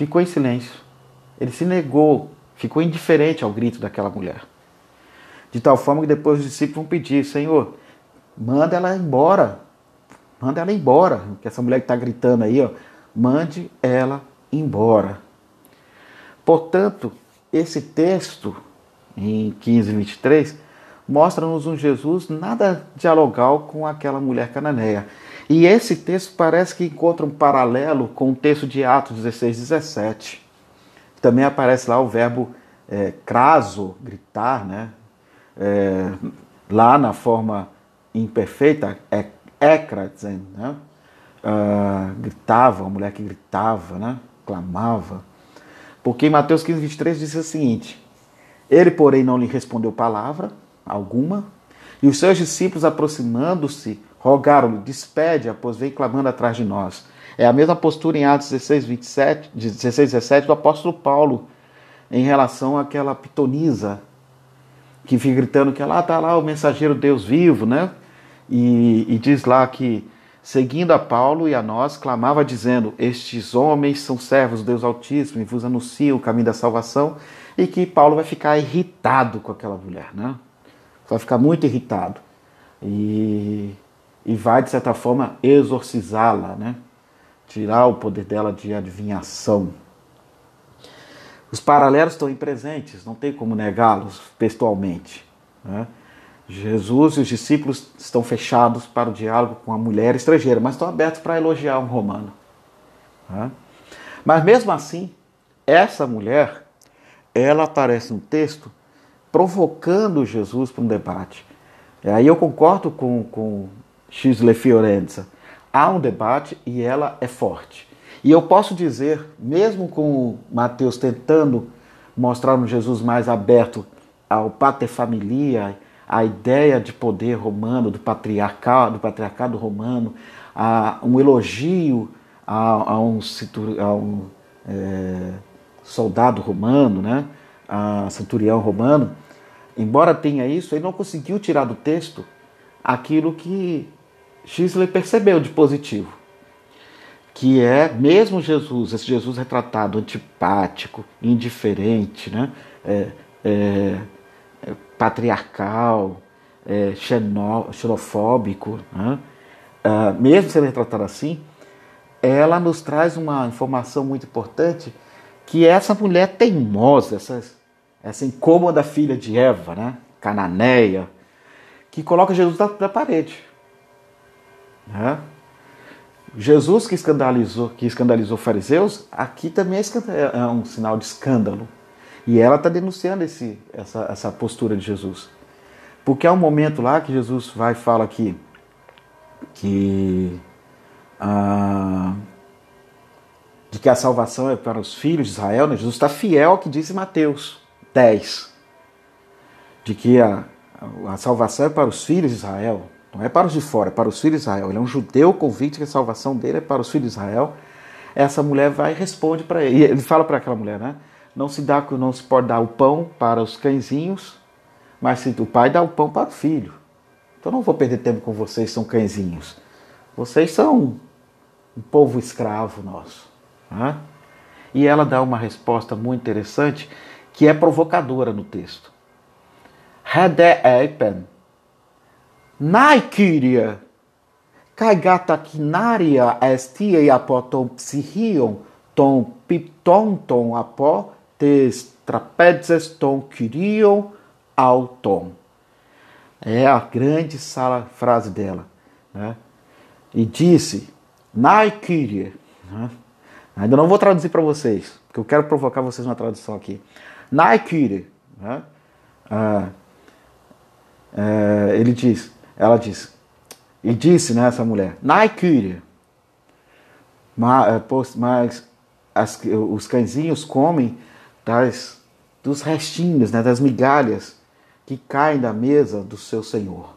Ficou em silêncio. Ele se negou, ficou indiferente ao grito daquela mulher. De tal forma que depois os discípulos vão pedir: Senhor, manda ela embora. Manda ela embora. Que essa mulher que está gritando aí, ó, mande ela embora. Portanto, esse texto, em 15 e 23, mostra-nos um Jesus nada dialogal com aquela mulher cananeia. E esse texto parece que encontra um paralelo com o texto de Atos 16, 17. Também aparece lá o verbo é, craso, gritar, né? É, lá na forma imperfeita, é né? Uh, gritava, uma mulher que gritava, né? clamava. Porque em Mateus 15, 23 diz o seguinte: Ele, porém, não lhe respondeu palavra alguma, e os seus discípulos, aproximando-se, rogaram-lhe: Despede-a, pois vem clamando atrás de nós. É a mesma postura em Atos 16, 27, 16, 17 do apóstolo Paulo em relação àquela pitonisa que fica gritando que lá está lá o mensageiro Deus vivo, né? E, e diz lá que seguindo a Paulo e a nós, clamava dizendo: Estes homens são servos do Deus Altíssimo e vos anunciam o caminho da salvação. E que Paulo vai ficar irritado com aquela mulher, né? Vai ficar muito irritado. E, e vai, de certa forma, exorcizá-la, né? Tirar o poder dela de adivinhação. Os paralelos estão presentes, não tem como negá-los textualmente. Né? Jesus e os discípulos estão fechados para o diálogo com a mulher estrangeira, mas estão abertos para elogiar um romano. Mas mesmo assim, essa mulher, ela aparece no texto provocando Jesus para um debate. E aí eu concordo com, com Xle Fiorenza. Há um debate e ela é forte. E eu posso dizer, mesmo com Mateus tentando mostrar um Jesus mais aberto ao paterfamilia, a ideia de poder romano, do patriarcado, do patriarcado romano, a um elogio a, a um, a um é, soldado romano, né? a centurião romano, embora tenha isso, ele não conseguiu tirar do texto aquilo que Schisler percebeu de positivo, que é mesmo Jesus, esse Jesus retratado antipático, indiferente, né? É, é, patriarcal, é, xenofóbico, né? uh, mesmo sendo retratado assim, ela nos traz uma informação muito importante que essa mulher teimosa, essa, essa incômoda filha de Eva, né? cananeia, que coloca Jesus na, parede. Né? Jesus que escandalizou, que escandalizou fariseus, aqui também é, é um sinal de escândalo. E ela está denunciando esse, essa, essa postura de Jesus. Porque há um momento lá que Jesus vai e fala que, que, ah, de que a salvação é para os filhos de Israel. Né? Jesus está fiel ao que em Mateus 10. De que a, a salvação é para os filhos de Israel. Não é para os de fora, é para os filhos de Israel. Ele é um judeu convicto que a salvação dele é para os filhos de Israel. Essa mulher vai e responde para ele. Ele fala para aquela mulher, né? Não se dá, não se pode dar o pão para os cãezinhos, mas se o pai dá o pão para o filho. Então não vou perder tempo com vocês, são cãezinhos. Vocês são um povo escravo nosso. Né? E ela dá uma resposta muito interessante, que é provocadora no texto. Hede eipen. Naikyria. Kaigatakinaria estia apoton psihion ton pipton ton apó tes trapezes ton kyrion auton. É a grande sala, frase dela. Né? E disse, Nai Kyrie. Né? Ainda não vou traduzir para vocês, porque eu quero provocar vocês uma tradução aqui. Nai Kyrie. Né? Ah, é, ele diz, ela diz, e disse, né, essa mulher, Nai Kyrie. Mas, mas as, os cãezinhos comem das, dos restinhos, né, das migalhas que caem da mesa do seu senhor.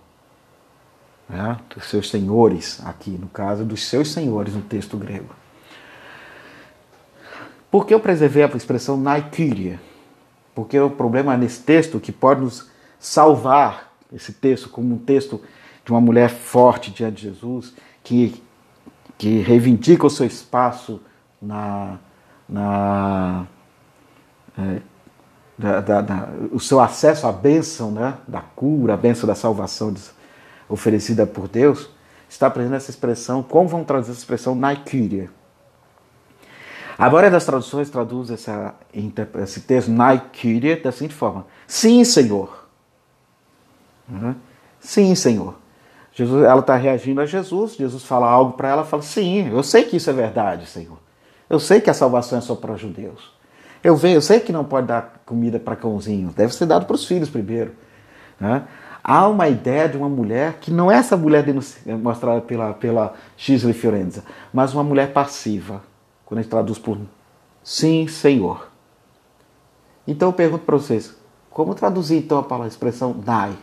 Né, dos seus senhores, aqui no caso, dos seus senhores no texto grego. Por que eu preservei a expressão naikyria? Porque o problema nesse texto que pode nos salvar, esse texto como um texto de uma mulher forte diante de Jesus, que, que reivindica o seu espaço na, na, é, da, da, da, o seu acesso à bênção né, da cura, a bênção da salvação oferecida por Deus, está presente essa expressão, como vão traduzir essa expressão Naikíria? A maioria das traduções traduz essa, esse texto Naikíria da seguinte forma: Sim, Senhor. Uhum. Sim, Senhor. Jesus, ela está reagindo a Jesus, Jesus fala algo para ela, fala: Sim, eu sei que isso é verdade, Senhor. Eu sei que a salvação é só para os judeus. Eu, vejo, eu sei que não pode dar comida para cãozinho, deve ser dado para os filhos primeiro. Né? Há uma ideia de uma mulher que não é essa mulher mostrada pela, pela Gisele Fiorenza, mas uma mulher passiva, quando a gente traduz por sim, Senhor. Então eu pergunto para vocês, como traduzir então a palavra, a expressão dai?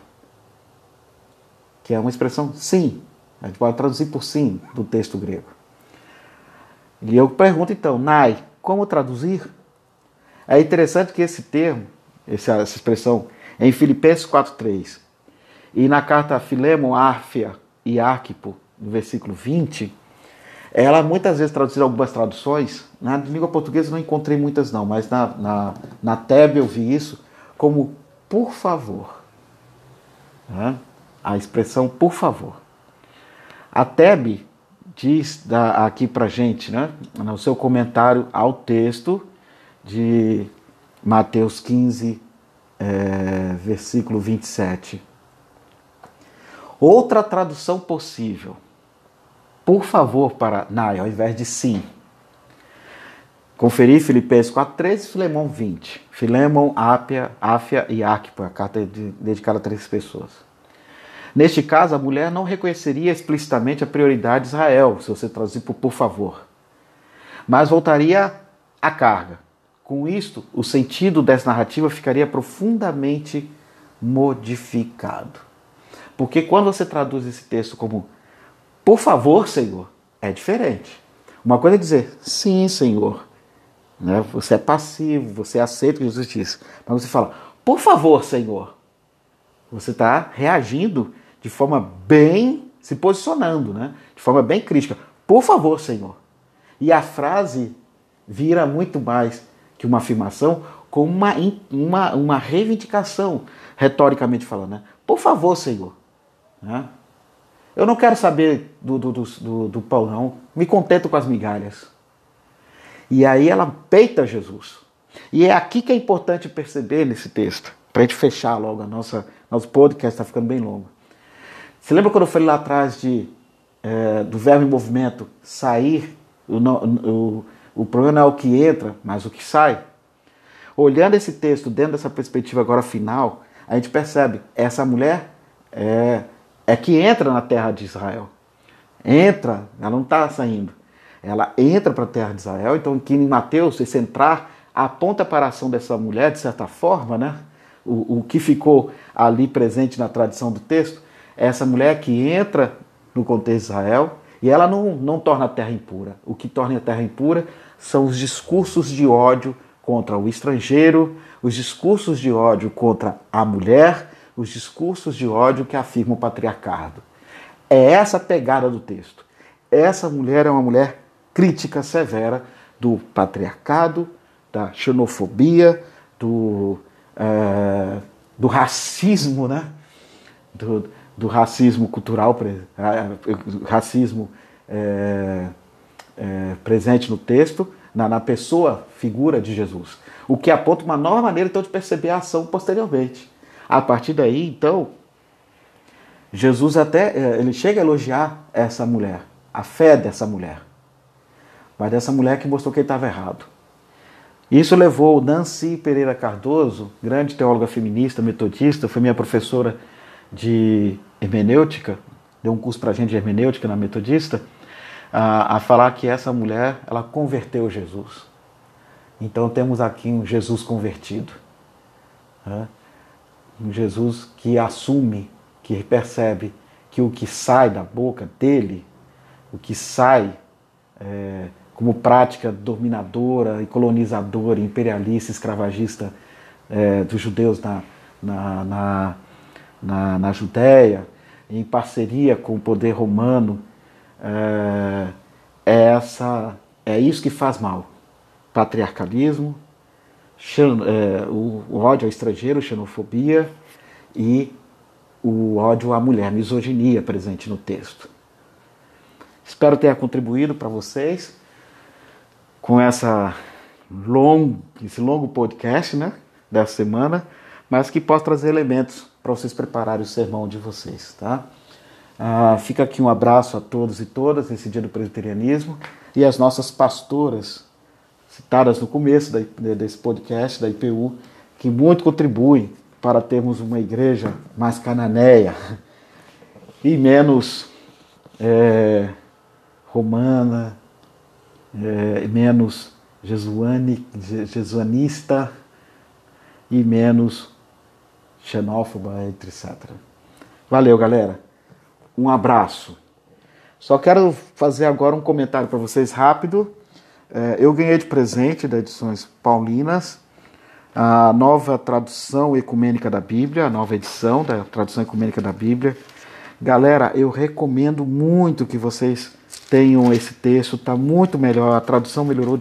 Que é uma expressão sim. A gente pode traduzir por sim do texto grego. E eu pergunto então, Nai, como traduzir? É interessante que esse termo, essa, expressão, é em Filipenses 4,3 e na carta a Filemon, Árfia e Arquipo, no versículo 20, ela muitas vezes traduzida algumas traduções, na língua portuguesa não encontrei muitas não, mas na, na, na eu vi isso como por favor. Né? A expressão por favor. A TEB diz aqui para gente, né, no seu comentário ao texto de Mateus 15, é, versículo 27. Outra tradução possível, por favor, para Nai, ao invés de sim. Conferir Filipenses 4.13 e Filemão 20. Filemão, Ápia, Áfia e Arquipo, a carta dedicada a três pessoas. Neste caso, a mulher não reconheceria explicitamente a prioridade de Israel, se você traduzir por por favor, mas voltaria à carga. Com isto, o sentido dessa narrativa ficaria profundamente modificado. Porque quando você traduz esse texto como por favor, Senhor, é diferente. Uma coisa é dizer sim, Senhor. Né? Você é passivo, você aceita o que Jesus disse. Mas você fala, por favor, Senhor. Você está reagindo de forma bem se posicionando, né? De forma bem crítica. Por favor, Senhor. E a frase vira muito mais que uma afirmação, como uma, uma, uma reivindicação, retoricamente falando, né? Por favor, Senhor. Né? Eu não quero saber do, do, do, do pão, não. Me contento com as migalhas. E aí ela peita Jesus. E é aqui que é importante perceber nesse texto, para a gente fechar logo a nossa. Nosso podcast está ficando bem longo. Você lembra quando eu falei lá atrás de, é, do verbo em movimento sair? O, o, o problema não é o que entra, mas o que sai. Olhando esse texto dentro dessa perspectiva agora final, a gente percebe essa mulher é, é que entra na terra de Israel. Entra, ela não está saindo. Ela entra para a terra de Israel. Então, aqui em Mateus, esse entrar aponta para a ação dessa mulher, de certa forma, né? O, o que ficou ali presente na tradição do texto essa mulher que entra no contexto de Israel e ela não, não torna a terra impura. O que torna a terra impura são os discursos de ódio contra o estrangeiro, os discursos de ódio contra a mulher, os discursos de ódio que afirmam o patriarcado. É essa a pegada do texto. Essa mulher é uma mulher crítica severa do patriarcado, da xenofobia, do, é, do racismo, né? Do, do racismo cultural, racismo é, é, presente no texto, na, na pessoa, figura de Jesus. O que aponta uma nova maneira então de perceber a ação posteriormente. A partir daí, então, Jesus até eh, ele chega a elogiar essa mulher, a fé dessa mulher. Mas dessa mulher que mostrou que ele estava errado. Isso levou Nancy Pereira Cardoso, grande teóloga feminista, metodista, foi minha professora de hermenêutica, deu um curso para a gente de hermenêutica na metodista, a, a falar que essa mulher, ela converteu Jesus. Então temos aqui um Jesus convertido. Né? Um Jesus que assume, que percebe que o que sai da boca dele, o que sai é, como prática dominadora e colonizadora, imperialista, escravagista é, dos judeus na, na, na, na, na Judéia, em parceria com o poder romano, é, é, essa, é isso que faz mal. Patriarcalismo, xen, é, o, o ódio ao estrangeiro, xenofobia e o ódio à mulher, misoginia presente no texto. Espero ter contribuído para vocês com essa esse longo podcast né, dessa semana, mas que possa trazer elementos para vocês prepararem o sermão de vocês. Tá? Ah, fica aqui um abraço a todos e todas nesse dia do presbiterianismo e as nossas pastoras citadas no começo desse podcast da IPU, que muito contribuem para termos uma igreja mais cananeia e menos é, romana, é, menos jesuani, jesuanista e menos xenófoba, etc. Valeu, galera. Um abraço. Só quero fazer agora um comentário para vocês rápido. É, eu ganhei de presente da Edições Paulinas a nova tradução ecumênica da Bíblia, a nova edição da tradução ecumênica da Bíblia. Galera, eu recomendo muito que vocês tenham esse texto, está muito melhor, a tradução melhorou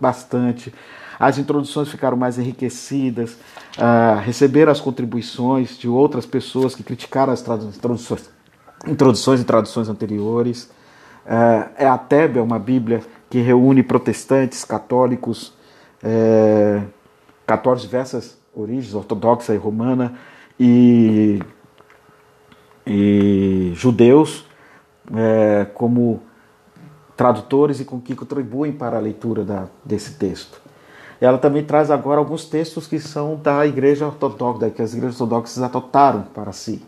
bastante, as introduções ficaram mais enriquecidas, uh, receberam as contribuições de outras pessoas que criticaram as traduções, introduções e traduções anteriores. Uh, é a Tebe, é uma Bíblia que reúne protestantes, católicos, é, católicos de diversas origens, ortodoxa e romana, e, e judeus, é, como tradutores e com que contribuem para a leitura da, desse texto. Ela também traz agora alguns textos que são da Igreja Ortodoxa, que as igrejas ortodoxas adotaram para si,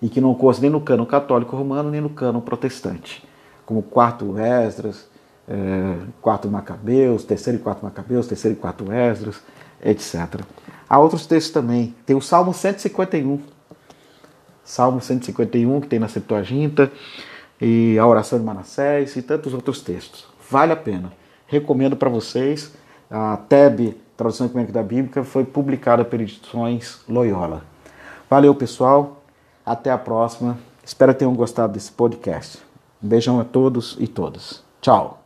e que não constam nem no cano católico romano, nem no cano protestante, como quarto Esdras, é, quarto Macabeus, terceiro e quarto Macabeus, terceiro e quarto Esdras, etc. Há outros textos também. Tem o Salmo 151. Salmo 151, que tem na Septuaginta e a oração de Manassés e tantos outros textos. Vale a pena. Recomendo para vocês. A TEB, Tradução Ecumênica da Bíblia, foi publicada por Edições Loyola. Valeu, pessoal. Até a próxima. Espero que tenham gostado desse podcast. Um beijão a todos e todas. Tchau.